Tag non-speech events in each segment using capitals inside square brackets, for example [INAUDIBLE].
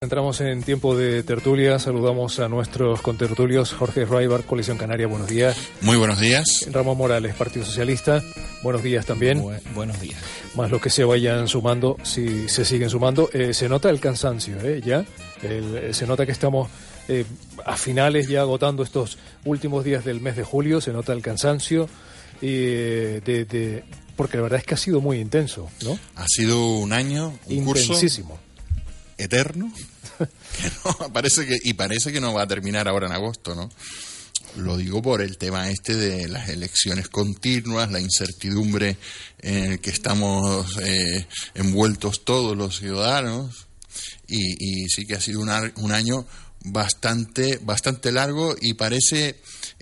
Entramos en tiempo de tertulia. Saludamos a nuestros contertulios. Jorge Raibar, Coalición Canaria, buenos días. Muy buenos días. Ramón Morales, Partido Socialista, buenos días también. buenos días. Más los que se vayan sumando, si se siguen sumando. Eh, se nota el cansancio, ¿eh? Ya. Eh, se nota que estamos eh, a finales ya agotando estos últimos días del mes de julio. Se nota el cansancio. de, de, porque la verdad es que ha sido muy intenso, ¿no? Ha sido un año, un Intensísimo. curso eterno [LAUGHS] parece que y parece que no va a terminar ahora en agosto no lo digo por el tema este de las elecciones continuas la incertidumbre en el que estamos eh, envueltos todos los ciudadanos y, y, sí que ha sido un año bastante bastante largo y parece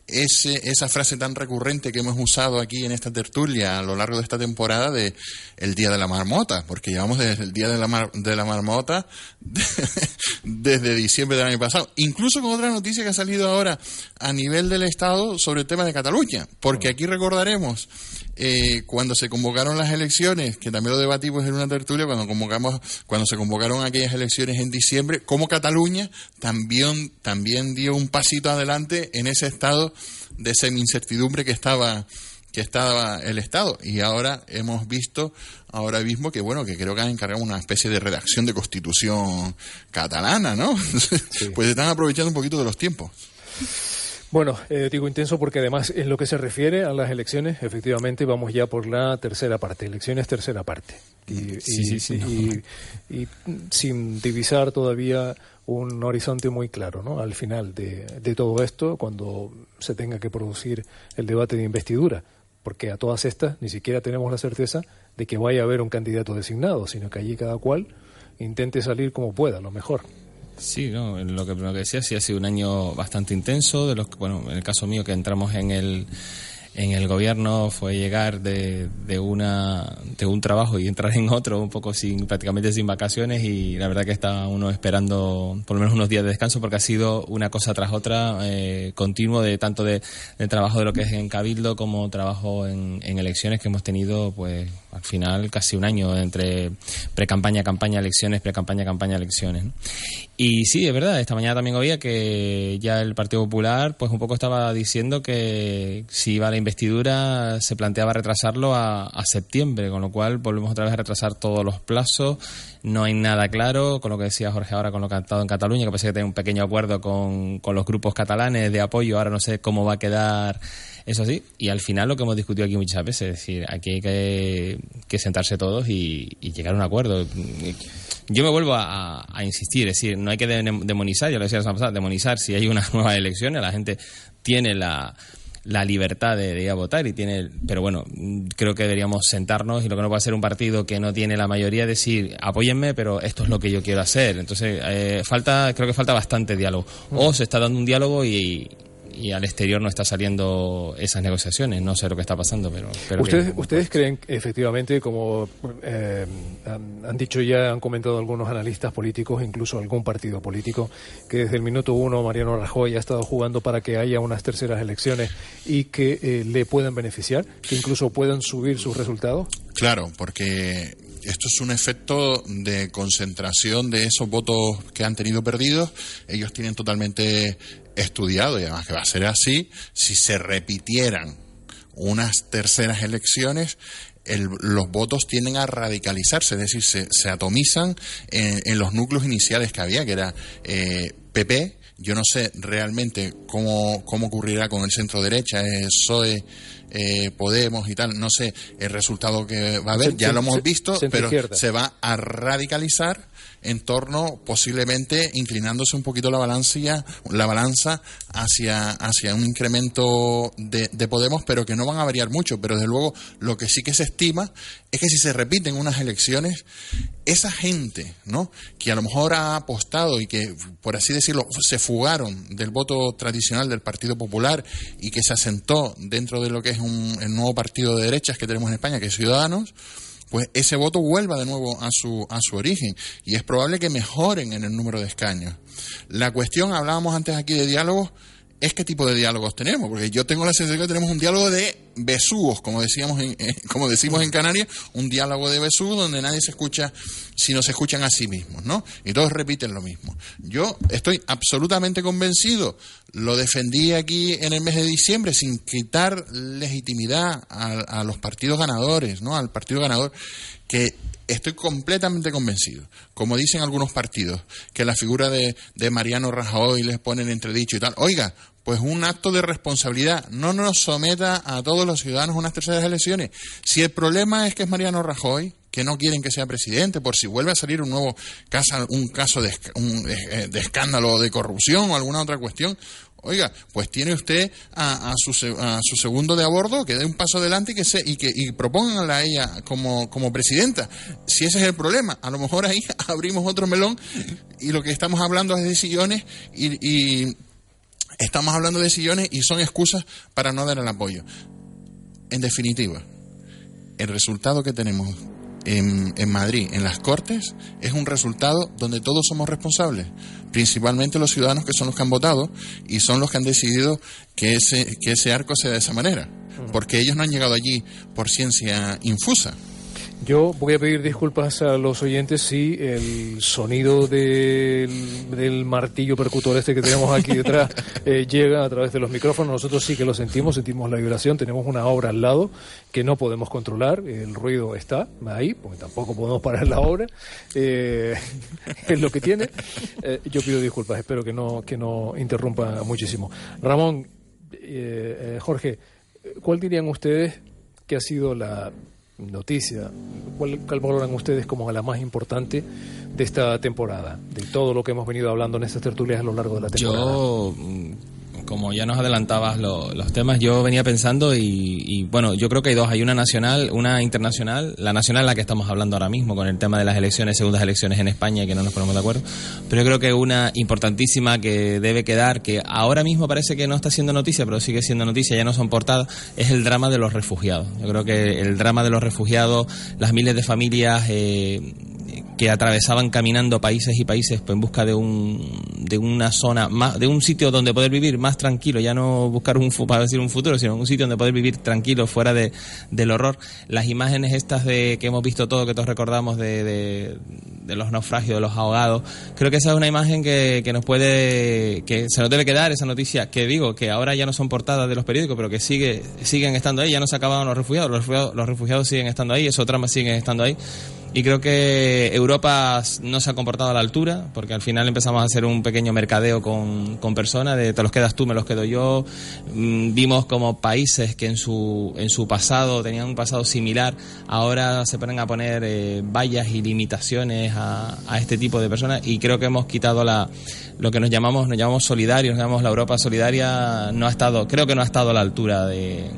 ese, esa frase tan recurrente que hemos usado aquí en esta tertulia a lo largo de esta temporada de el Día de la Marmota, porque llevamos desde el Día de la, de la Marmota [LAUGHS] desde diciembre del año pasado. Incluso con otra noticia que ha salido ahora a nivel del Estado sobre el tema de Cataluña, porque aquí recordaremos eh, cuando se convocaron las elecciones, que también lo debatimos en una tertulia, cuando convocamos, cuando se convocaron aquellas elecciones en diciembre, como Cataluña también, también dio un pasito adelante en ese estado de semi-incertidumbre que estaba que estaba el Estado. Y ahora hemos visto ahora mismo que bueno que creo que han encargado una especie de redacción de constitución catalana no [LAUGHS] pues están aprovechando un poquito de los tiempos bueno, eh, digo intenso porque además en lo que se refiere a las elecciones, efectivamente vamos ya por la tercera parte, elecciones tercera parte. Y, y, sin divisar todavía un horizonte muy claro, ¿no? Al final de, de todo esto, cuando se tenga que producir el debate de investidura, porque a todas estas ni siquiera tenemos la certeza de que vaya a haber un candidato designado, sino que allí cada cual intente salir como pueda, lo mejor. Sí, no, lo que, lo que decía, sí ha sido un año bastante intenso, de los bueno, en el caso mío que entramos en el en el gobierno fue llegar de, de, una, de un trabajo y entrar en otro un poco sin prácticamente sin vacaciones y la verdad que está uno esperando por lo menos unos días de descanso porque ha sido una cosa tras otra eh, continuo de tanto de, trabajo de lo que es en Cabildo como trabajo en, en elecciones que hemos tenido pues al final casi un año entre pre-campaña, campaña, elecciones, pre-campaña, campaña, elecciones. Y sí, es verdad, esta mañana también oía que ya el Partido Popular pues un poco estaba diciendo que si iba a la investidura se planteaba retrasarlo a, septiembre, con lo cual volvemos otra vez a retrasar todos los plazos. No hay nada claro, con lo que decía Jorge ahora con lo que estado en Cataluña, que parece que tiene un pequeño acuerdo con, con los grupos catalanes de apoyo, ahora no sé cómo va a quedar eso sí, y al final lo que hemos discutido aquí muchas veces, es decir, aquí hay que, sentarse todos y, llegar a un acuerdo. Yo me vuelvo a, insistir, es decir, no hay que demonizar, ya lo decía la semana pasada, demonizar si hay una [LAUGHS] nueva elección, la gente tiene la, libertad de, ir a votar y tiene pero bueno creo que deberíamos sentarnos y lo que no puede ser un partido que no tiene la mayoría decir apóyenme pero esto es lo que yo quiero hacer entonces eh, falta creo que falta bastante diálogo. O se está dando un diálogo y, y al exterior no está saliendo esas negociaciones. No sé lo que está pasando, pero... ¿Ustedes, ¿Ustedes creen efectivamente, como eh, han, dicho ya, han comentado algunos analistas políticos, incluso algún partido político, que desde el minuto uno Mariano Rajoy ha estado jugando para que haya unas terceras elecciones y que eh, le puedan beneficiar, que incluso puedan subir sus resultados? Claro, porque esto es un efecto de concentración de esos votos que han tenido perdidos. Ellos tienen totalmente estudiado, y además que va a ser así, si se repitieran unas terceras elecciones, los votos tienden a radicalizarse, es decir, se, atomizan en, los núcleos iniciales que había, que era eh, PP. Yo no sé realmente cómo, cómo ocurrirá con el centro derecha, PSOE, eh, Podemos y tal. No sé el resultado que va a haber, ya lo hemos visto, pero se va a radicalizar en torno, posiblemente inclinándose un poquito la balanza, la balanza hacia, hacia un incremento de, de Podemos, pero que no van a variar mucho. Pero desde luego, lo que sí que se estima es que si se repiten unas elecciones, esa gente, ¿no? Que a lo mejor ha apostado y que, por así decirlo, se fugaron del voto tradicional del Partido Popular y que se asentó dentro de lo que es un, el nuevo partido de derechas que tenemos en España, que es Ciudadanos, pues ese voto vuelva de nuevo a su, a su origen y es probable que mejoren en el número de escaños. La cuestión, hablábamos antes aquí de diálogos, es qué tipo de diálogos tenemos, porque yo tengo la sensación que tenemos un diálogo de besugos, como decíamos en, eh, [LAUGHS] como decimos en Canarias, un diálogo de besugos donde nadie se escucha sino se escuchan a sí mismos, ¿no? Y todos repiten lo mismo. Yo estoy absolutamente convencido, lo defendí aquí en el mes de diciembre sin quitar legitimidad a, a los partidos ganadores, ¿no? Al partido ganador que estoy completamente convencido, como dicen algunos partidos, que la figura de, de Mariano Rajoy les ponen entredicho y tal. Oiga, pues un acto de responsabilidad. No nos someta a todos los ciudadanos a unas terceras elecciones. Si el problema es que es Mariano Rajoy, que no quieren que sea presidente, por si vuelve a salir un nuevo caso, un caso de, eh, de escándalo de corrupción o alguna otra cuestión, Oiga, pues tiene usted a, su, segundo de a bordo que dé un paso adelante y que se y que y a ella como, como presidenta. Si ese es el problema, a lo mejor ahí [LAUGHS] abrimos otro melón y lo que estamos hablando es de sillones y, estamos hablando de sillones y son excusas para no dar el apoyo. En definitiva, el resultado que tenemos en, en, Madrid, en las Cortes, es un resultado donde todos somos responsables, principalmente los ciudadanos que son los que han votado y son los que han decidido que ese, que ese arco sea de esa manera, porque ellos no han llegado allí por ciencia infusa. Yo voy a pedir disculpas a los oyentes si el sonido del, martillo percutor este que tenemos aquí detrás [LAUGHS] eh, llega a través de los micrófonos. Nosotros sí que lo sentimos, sentimos la vibración. Tenemos una obra al lado que no podemos controlar. El ruido está ahí, porque tampoco podemos parar la obra. Eh, [LAUGHS] es lo que tiene. Eh, yo pido disculpas, espero que no, que no interrumpa muchísimo. Ramón, Jorge, ¿cuál dirían ustedes que ha sido la noticia, ¿cuál, valoran ustedes como la más importante de esta temporada? De todo lo que hemos venido hablando en estas tertulias a lo largo de la temporada. Yo como ya nos adelantabas los temas, yo venía pensando y, bueno, yo creo que hay dos, hay una nacional, una internacional, la nacional la que estamos hablando ahora mismo con el tema de las elecciones, segundas elecciones en España y que no nos ponemos de acuerdo, pero yo creo que una importantísima que debe quedar, que ahora mismo parece que no está siendo noticia, pero sigue siendo noticia, ya no son portadas, es el drama de los refugiados. Yo creo que el drama de los refugiados, las miles de familias eh, que atravesaban caminando países y países pues, en busca de un de una zona más de un sitio donde poder vivir más tranquilo ya no buscar un para decir un futuro sino un sitio donde poder vivir tranquilo fuera de, del horror. Las imágenes estas de que hemos visto todo que todos recordamos de, de, los naufragios de los ahogados creo que esa es una imagen que, que nos puede que se nos debe quedar esa noticia que digo que ahora ya no son portadas de los periódicos pero que sigue siguen estando ahí ya no se acabaron los refugiados los refugiados, los refugiados siguen estando ahí esos tramas siguen estando ahí y creo que Europa no se ha comportado a la altura, porque al final empezamos a hacer un pequeño mercadeo con, con personas, de te los quedas tú, me los quedo yo. Mm, vimos como países que en su, en su pasado tenían un pasado similar, ahora se ponen a poner eh, vallas y limitaciones a, a este tipo de personas y creo que hemos quitado la, lo que nos llamamos, nos llamamos solidarios, nos llamamos la Europa solidaria, no ha estado, creo que no ha estado a la altura de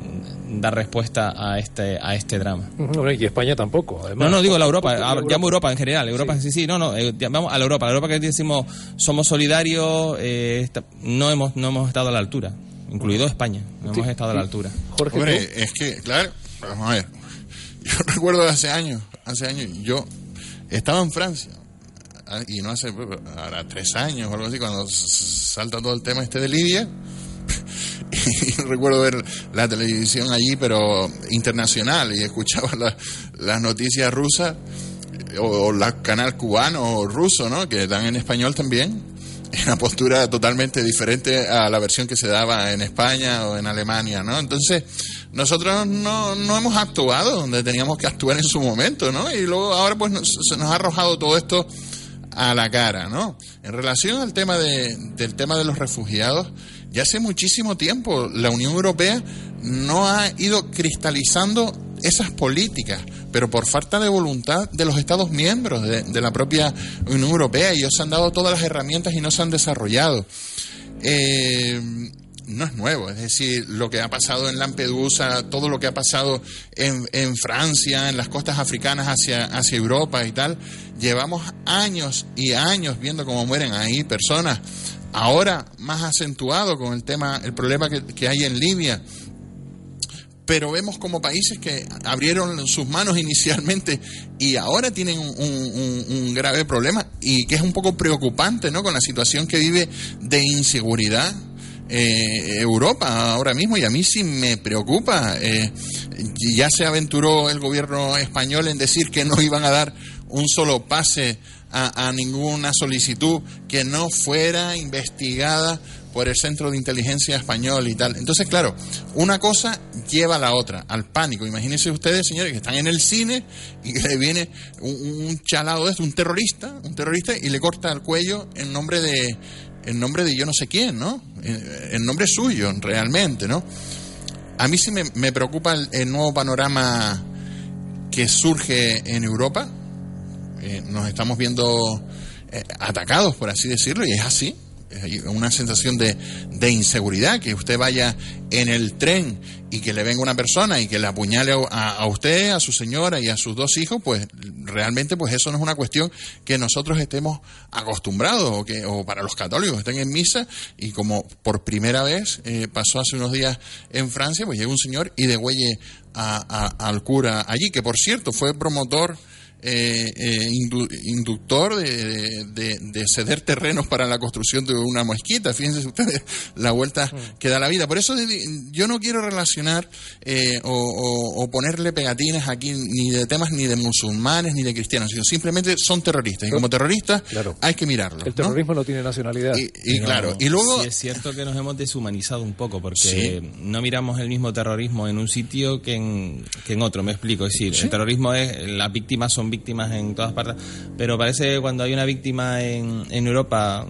dar respuesta a este a este drama. y España tampoco. no, no, digo la Europa, llamo Europa en general. Europa, sí, sí, no, no, eh, vamos a la Europa. La Europa que decimos somos solidarios, eh, no, hemos, no hemos estado a la altura, incluido España, no hemos estado a la altura. Jorge, Hombre, es que, claro, vamos a ver, [LAUGHS] yo recuerdo hace años, hace años, yo estaba en Francia, ah, y no hace, ahora tres años o algo así, cuando salta todo el tema este de Libia [LAUGHS] y recuerdo ver la televisión allí, pero internacional, y escuchaba las noticias rusas o, el canal cubano o ruso, ¿no? Que dan en español también. Una postura totalmente diferente a la versión que se daba en España o en Alemania, ¿no? Entonces, nosotros no, no hemos actuado donde teníamos que actuar en su momento, ¿no? Y luego ahora pues se nos ha arrojado todo esto a la cara, ¿no? En relación al tema de, del tema de los refugiados, ya hace muchísimo tiempo la Unión Europea no ha ido cristalizando esas políticas, pero por falta de voluntad de los Estados miembros de, la propia Unión Europea. Ellos han dado todas las herramientas y no se han desarrollado. Eh, no es nuevo, es decir, lo que ha pasado en Lampedusa, todo lo que ha pasado en, Francia, en las costas africanas hacia, hacia Europa y tal, llevamos años y años viendo cómo mueren ahí personas, ahora más acentuado con el tema, el problema que, hay en Libia, pero vemos como países que abrieron sus manos [LAUGHS] inicialmente y ahora tienen un, un, grave problema y que es un poco preocupante, ¿no? Con la situación que vive de inseguridad eh, Europa ahora mismo y a mí sí me preocupa. Eh, ya se aventuró el gobierno español en decir que no iban a dar un solo pase a, ninguna solicitud que no fuera investigada por el Centro de Inteligencia Español y tal. Entonces, claro, una cosa lleva a la otra, al pánico. Imagínense ustedes, señores, que están en el cine y que le viene un, chalado de esto, un terrorista, un terrorista, y le corta el cuello en nombre de, en nombre de yo no sé quién, ¿no? En nombre suyo, realmente, ¿no? A mí sí me, preocupa el, nuevo panorama que surge en Europa. Eh, nos estamos viendo eh, atacados, por así decirlo, y es así una sensación de, de, inseguridad, que usted vaya en el tren y que le venga una persona y que le apuñale a, usted, a su señora y a sus dos hijos, pues realmente pues eso no es una cuestión que nosotros estemos acostumbrados o que o para los católicos estén en misa y como por primera vez eh, pasó hace unos días en Francia, pues llega un señor y degüelle a, al cura allí, que por cierto fue promotor eh, eh inductor de, de, ceder terrenos para la construcción de una mosquita. Fíjense ustedes [LAUGHS] la vuelta que da la vida. Por eso yo no quiero relacionar eh, o, ponerle pegatinas aquí ni de temas ni de musulmanes ni de cristianos, sino simplemente son terroristas. Y como terroristas hay que mirarlo. El terrorismo no, tiene nacionalidad. Y, claro, y luego... Sí es cierto que nos hemos deshumanizado un poco porque no miramos el mismo terrorismo en un sitio que en, que en otro. Me explico. Es decir, el terrorismo es, las víctimas son víctimas en todas partes, pero parece que cuando hay una víctima en, en Europa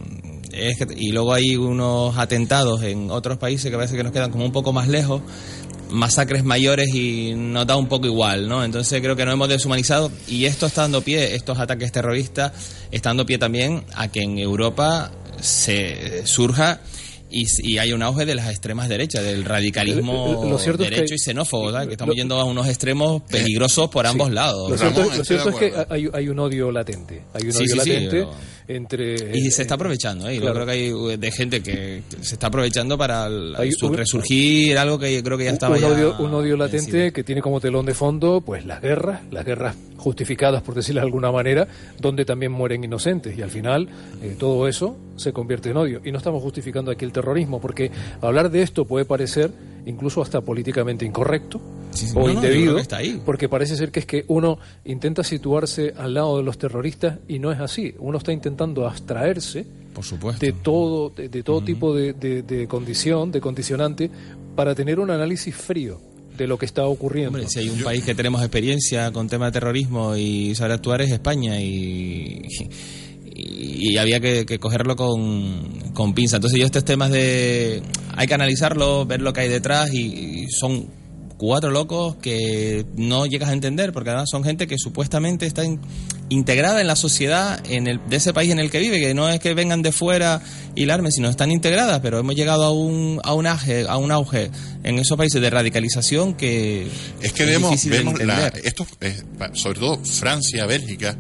es y luego hay unos atentados en otros países que parece que nos quedan como un poco más lejos, masacres mayores y nos da un poco igual, ¿no? Entonces creo que nos hemos deshumanizado y esto está dando pie, estos ataques terroristas, está dando pie también a que en Europa se surja y, hay un auge de las extremas derechas, del radicalismo derecho y xenófobo, que estamos yendo a unos extremos peligrosos por ambos lados. Lo cierto, es que hay, un odio latente, hay un odio latente entre... Y se está aprovechando, ¿eh? yo creo que hay uh, de gente que se está aprovechando para resurgir algo que creo que ya estaba un odio, un odio latente que tiene como telón de fondo pues las guerras, las guerras justificadas por decirlo de alguna manera, donde también mueren inocentes y al final eh, todo eso se convierte en odio. Y no estamos justificando aquí el terrorismo, porque hablar de esto puede parecer incluso hasta políticamente incorrecto o indebido, porque parece ser que es que uno intenta situarse al lado de los terroristas y no es así. Uno está intentando abstraerse Por supuesto. de todo, de, todo tipo de, de, condición, de condicionante, para tener un análisis frío de lo que está ocurriendo. Hombre, si hay un país que tenemos experiencia con tema de terrorismo y sabe actuar es España y y, había que, cogerlo con, con, pinza. Entonces yo estos temas de... hay que analizarlo, ver lo que hay detrás y, son cuatro locos que no llegas a entender porque además son gente que supuestamente está integrada en la sociedad en el, de ese país en el que vive, que no es que vengan de fuera y larmen, sino están integradas, pero hemos llegado a un, a un, auge, a un auge en esos países de radicalización que es que vemos, vemos la, esto, sobre todo Francia, Bélgica,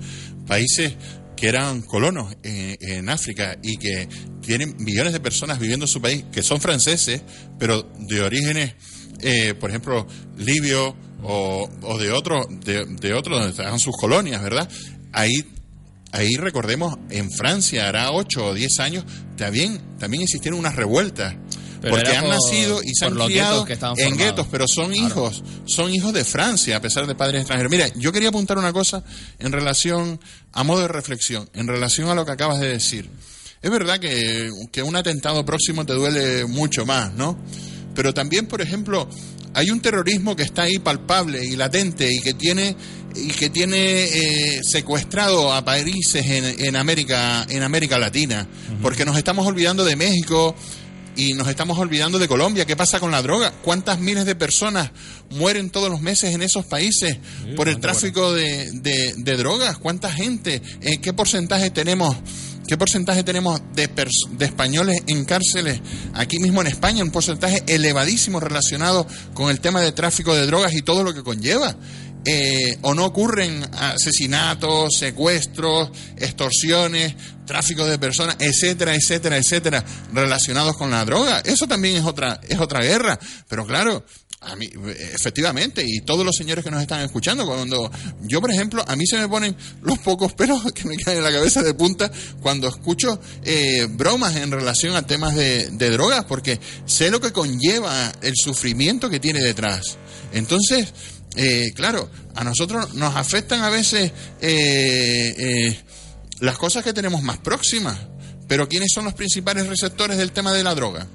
países que eran colonos en, África y que tienen millones de personas viviendo en su país, que son franceses, pero de orígenes, eh, por ejemplo, libio o, de otro, de, de otro donde estaban sus colonias, ¿verdad? Ahí ahí recordemos, en Francia, hará 8 o 10 años, también, también existieron unas revueltas porque han nacido y se han criado en guetos, pero son hijos, son hijos de Francia, a pesar de padres extranjeros. Mira, yo quería apuntar una cosa en relación, a modo de reflexión, en relación a lo que acabas de decir. Es verdad que, que un atentado próximo te duele mucho más, ¿no? Pero también, por ejemplo, hay un terrorismo que está ahí palpable y latente y que tiene y que tiene eh, secuestrado a países en, en, América en América Latina porque nos estamos olvidando de México y nos estamos olvidando de Colombia. ¿Qué pasa con la droga? ¿Cuántas miles de personas mueren todos los meses en esos países por el tráfico de, de, drogas? ¿Cuánta gente? Eh, ¿Qué porcentaje tenemos? ¿Qué porcentaje tenemos de, de, españoles en cárceles aquí mismo en España? Un porcentaje elevadísimo relacionado con el tema de tráfico de drogas y todo lo que conlleva. Eh, o no ocurren asesinatos, secuestros, extorsiones, tráfico de personas, etcétera, etcétera, etcétera, relacionados con la droga. Eso también es otra, es otra guerra. Pero claro, a mí, efectivamente, y todos los señores que nos están escuchando, cuando yo, por ejemplo, a mí se me ponen los pocos pelos [LAUGHS] que me caen en la cabeza de punta cuando escucho eh, bromas en relación a temas de, de drogas, porque sé lo que conlleva el sufrimiento que tiene detrás. Entonces, eh, claro, a nosotros nos afectan a veces eh, eh, las cosas que tenemos más próximas, pero ¿quiénes son los principales receptores del tema de la droga?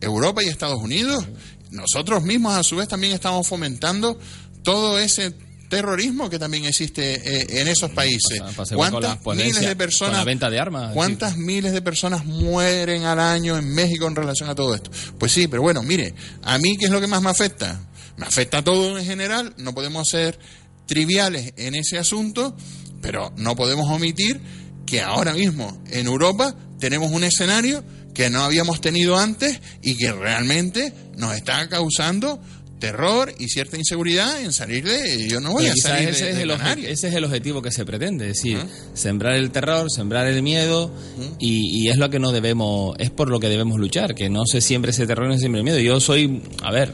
Europa y Estados Unidos. Nosotros mismos, a su vez, también estamos fomentando todo ese terrorismo que también existe en esos países. ¿Cuántas miles de personas, venta de armas, cuántas miles de personas mueren al año en México en relación a todo esto? Pues sí, pero bueno, mire, a mí qué es lo que más me afecta me afecta a todo en general, no podemos ser triviales en ese asunto, pero no podemos omitir que ahora mismo en Europa tenemos un escenario que no habíamos tenido antes y que realmente nos está causando terror y cierta inseguridad en salir de yo no voy a salir ese, es el ese es el objetivo que se pretende es decir sembrar el terror sembrar el miedo y, y, es lo que no debemos es por lo que debemos luchar que no se siembre ese terror no se siembre el miedo. Yo soy a ver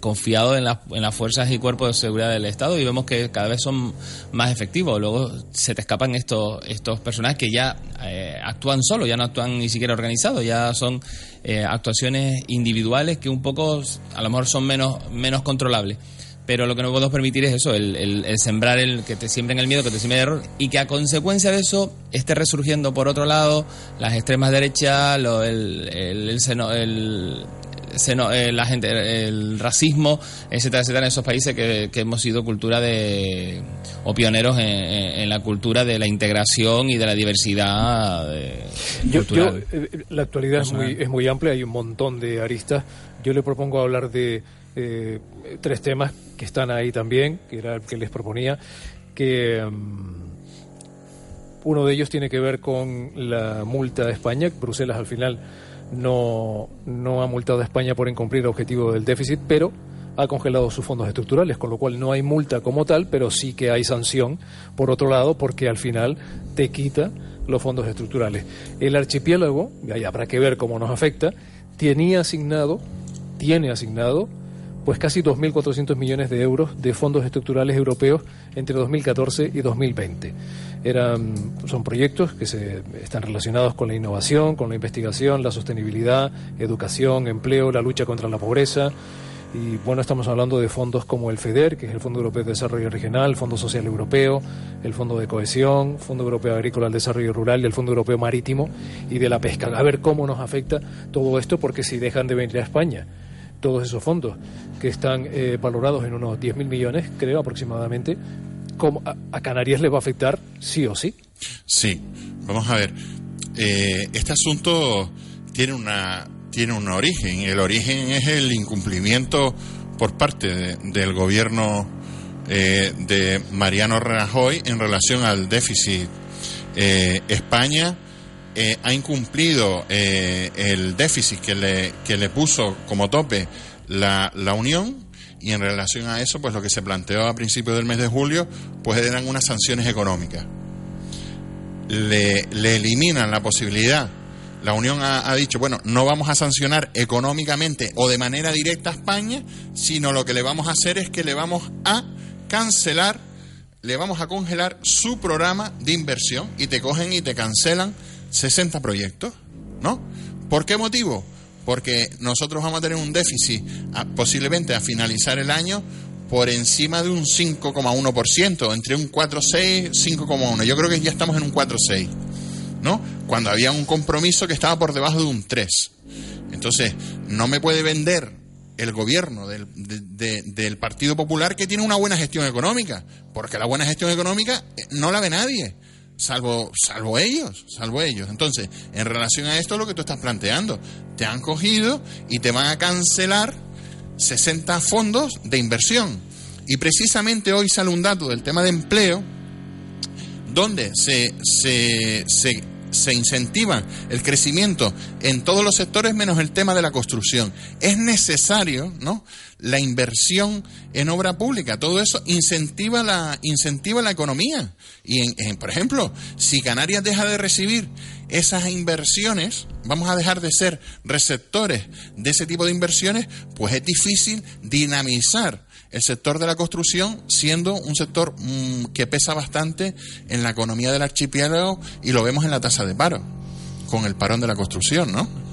confiado en, en las fuerzas y cuerpos de seguridad del Estado y vemos que cada vez son más efectivos. Luego se te escapan estos, estos personajes que ya eh, actúan solo, ya no actúan ni siquiera organizados, ya son eh, actuaciones individuales que un poco a lo mejor son menos, menos controlables pero lo que no podemos permitir es eso, el, sembrar el que te siembren el miedo, que te siembren el error y que a consecuencia de eso esté resurgiendo por otro lado las extremas derechas, el, el, el, eh, la gente, el racismo, etcétera, etcétera, en esos países que, hemos sido cultura de, o pioneros en, la cultura de la integración y de la diversidad eh, cultural. Eh, la actualidad es muy, es muy amplia, hay un montón de aristas. Yo le propongo hablar de tres temas que están ahí también, que era el que les proponía, que... Mm, uno de ellos tiene que ver con la multa de España. Bruselas al final no, no ha multado a España por incumplir el objetivo del déficit, pero ha congelado sus fondos estructurales, con lo cual no hay multa como tal, pero sí que hay sanción, por otro lado, porque al final te quita los fondos estructurales. El archipiélago, y ahí habrá que ver cómo nos afecta, tenía asignado, tiene asignado pues casi 2.400 millones de euros de fondos estructurales europeos entre 2014 y 2020. Eran, son proyectos que se, están relacionados con la innovación, con la investigación, la sostenibilidad, educación, empleo, la lucha contra la pobreza. Y bueno, estamos hablando de fondos como el FEDER, que es el Fondo Europeo de Desarrollo Regional, el Fondo Social Europeo, el Fondo de Cohesión, Fondo Europeo Agrícola al Desarrollo Rural el Fondo Europeo Marítimo y de la Pesca. A ver cómo nos afecta todo esto, porque si dejan de venir a España todos esos fondos, que están eh, valorados en unos 10.000 millones, creo aproximadamente, ¿cómo a, Canarias le va a afectar sí o sí? Sí, vamos a ver. Eh, este asunto tiene una tiene un origen. El origen es el incumplimiento por parte del gobierno eh, de Mariano Rajoy en relación al déficit. España eh, ha incumplido eh, el déficit que le, que le puso como tope la, la Unión y en relación a eso, pues lo que se planteó a principios del mes de julio, pues eran unas sanciones económicas. Le, le eliminan la posibilidad. La Unión ha, ha, dicho, bueno, no vamos a sancionar económicamente o de manera directa a España, sino lo que le vamos a hacer es que le vamos a cancelar, le vamos a congelar su programa de inversión y te cogen y te cancelan 60 proyectos, ¿no? ¿Por qué motivo? Porque nosotros vamos a tener un déficit posiblemente a finalizar el año por encima de un 5,1%, entre un 4,6 5,1. Yo creo que ya estamos en un 4,6, ¿no? Cuando había un compromiso que estaba por debajo de un 3. Entonces, no me puede vender el gobierno del, del Partido Popular que tiene una buena gestión económica, porque la buena gestión económica eh, no la ve nadie salvo, salvo ellos, salvo ellos. Entonces, en relación a esto, lo que tú estás planteando, te han cogido y te van a cancelar 60 fondos de inversión. Y precisamente hoy sale un dato del tema de empleo, donde se, se, se se incentiva el crecimiento en todos los sectores menos el tema de la construcción. Es necesario, ¿no? La inversión en obra pública, todo eso incentiva la, incentiva la economía. Y, en, por ejemplo, si Canarias deja de recibir esas inversiones, vamos a dejar de ser receptores de ese tipo de inversiones, pues es difícil dinamizar el sector de la construcción siendo un sector mm, que pesa bastante en la economía del archipiélago y lo vemos en la tasa de paro, con el parón de la construcción, ¿no?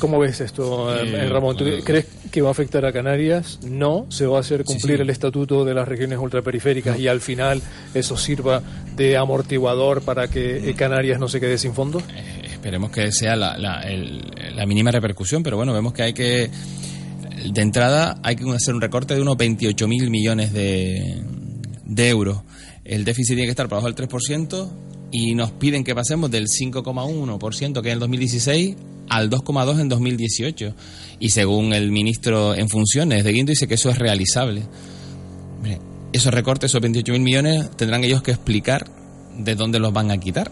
¿Cómo ves esto, eh, Ramón? ¿Tú crees que va a afectar a Canarias? No, se va a hacer cumplir el estatuto de las regiones ultraperiféricas y al final eso sirva de amortiguador para que Canarias no se quede sin fondos. Eh, esperemos que sea la, la mínima repercusión, pero bueno, vemos que hay que de entrada hay que hacer un recorte de unos 28.000 millones de, de euros. El déficit tiene que estar por debajo del 3% y nos piden que pasemos del 5,1% que en el 2016 al 2,2% en 2018. Y según el ministro en funciones de Guindo dice que eso es realizable. esos recortes, esos 28.000 millones, tendrán ellos que explicar de dónde los van a quitar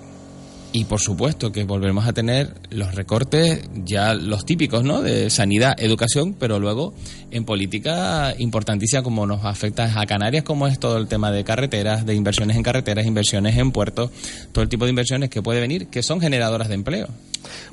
y por supuesto que volveremos a tener los recortes ya los típicos, ¿no? De sanidad, educación, pero luego en política importantísima como nos afecta a Canarias, como es todo el tema de carreteras, de inversiones en carreteras, inversiones en puertos, todo el tipo de inversiones que puede venir, que son generadoras de empleo.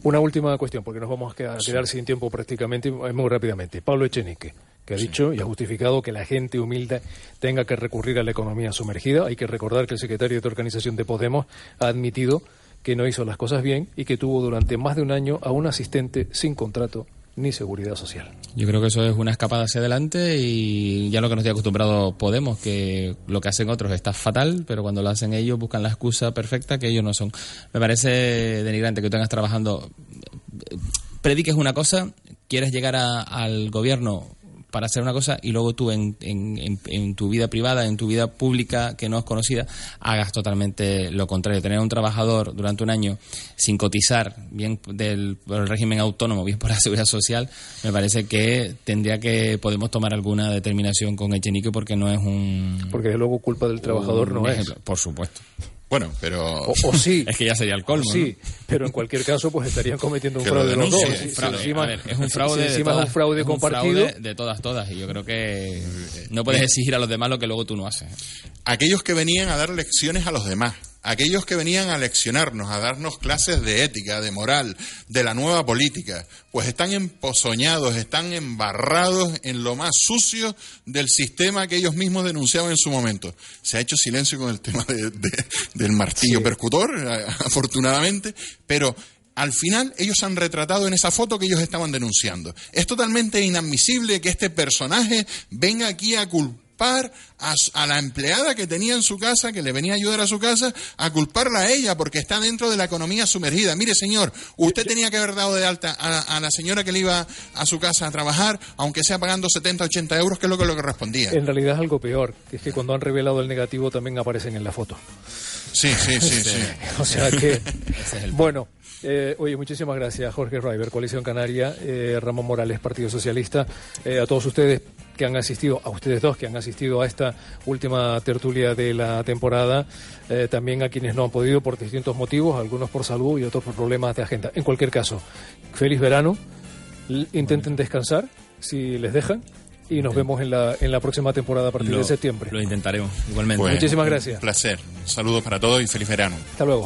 Una última cuestión, porque nos vamos a quedar, sin tiempo prácticamente, muy rápidamente. Pablo Echenique que ha dicho y ha justificado que la gente humilde tenga que recurrir a la economía sumergida. Hay que recordar que el secretario de organización de Podemos ha admitido que no hizo las cosas bien y que tuvo durante más de un año a un asistente sin contrato ni seguridad social. Yo creo que eso es una escapada hacia adelante y ya lo que nos tiene acostumbrado Podemos, que lo que hacen otros está fatal, pero cuando lo hacen ellos buscan la excusa perfecta que ellos no son. Me parece denigrante que tú tengas trabajando, prediques una cosa, quieres llegar al gobierno para hacer una cosa y luego tú en, en, tu vida privada, en tu vida pública que no es conocida, hagas totalmente lo contrario. Tener un trabajador durante un año sin cotizar, bien del, por el régimen autónomo, bien por la [LAUGHS] seguridad social, me parece que tendría que podemos tomar alguna determinación con Echenique porque no es un... Porque luego culpa del trabajador no es. Por supuesto. Bueno, pero... O, sí. [LAUGHS] es que ya sería el colmo, Sí, pero en cualquier caso pues estarían cometiendo un fraude los dos. es un fraude, encima es un fraude compartido. de todas, todas. Y yo creo que no puedes exigir a los demás lo que luego tú no haces. Aquellos que venían a dar lecciones a los demás aquellos que venían a leccionarnos, a darnos clases de ética, de moral, de la nueva política, pues están empozoñados, están embarrados en lo más sucio del sistema que ellos mismos denunciaban en su momento. Se ha hecho silencio con el tema del martillo percutor, afortunadamente, pero al final ellos han retratado en esa foto que ellos estaban denunciando. Es totalmente inadmisible que este personaje venga aquí a culpar a, la empleada que tenía en su casa, que le venía a ayudar a su casa, a culparla a ella porque está dentro de la economía sumergida. Mire, señor, usted tenía que haber dado de alta a, la señora que le iba a su casa a trabajar, aunque sea pagando 70, 80 euros, que es lo que le correspondía. En realidad es algo peor, que es que cuando han revelado el negativo también aparecen en la foto. Sí, sí, sí, [LAUGHS] sí. [LAUGHS] o sea que, [LAUGHS] bueno, eh, oye, muchísimas gracias, Jorge Reiber, Coalición Canaria, eh, Ramón Morales, Partido Socialista, eh, a todos ustedes que han asistido, a ustedes dos que han asistido a esta última tertulia de la temporada, eh, también a quienes no han podido por distintos motivos, algunos por salud y otros por problemas de agenda. En cualquier caso, feliz verano, intenten descansar si les dejan y nos vemos en la, en la próxima temporada a partir de septiembre. Lo intentaremos, igualmente. Muchísimas gracias. Un placer. Saludos para todos y feliz verano. Hasta luego.